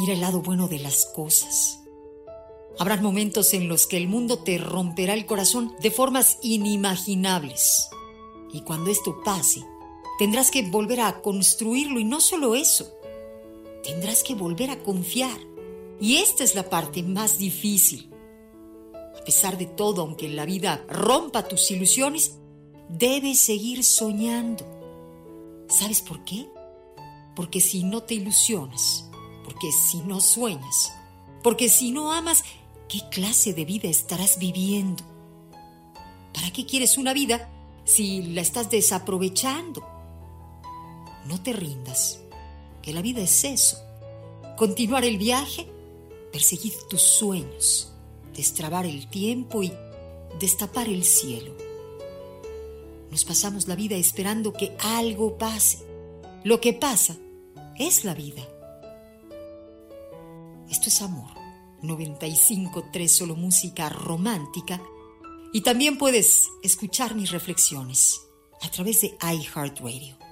Mira el lado bueno de las cosas. Habrán momentos en los que el mundo te romperá el corazón de formas inimaginables. Y cuando esto pase, tendrás que volver a construirlo y no solo eso, tendrás que volver a confiar. Y esta es la parte más difícil. A pesar de todo, aunque la vida rompa tus ilusiones, debes seguir soñando. ¿Sabes por qué? Porque si no te ilusionas, porque si no sueñas, porque si no amas, ¿Qué clase de vida estarás viviendo? ¿Para qué quieres una vida si la estás desaprovechando? No te rindas, que la vida es eso. Continuar el viaje, perseguir tus sueños, destrabar el tiempo y destapar el cielo. Nos pasamos la vida esperando que algo pase. Lo que pasa es la vida. Esto es amor. 95.3 solo música romántica y también puedes escuchar mis reflexiones a través de iHeartRadio.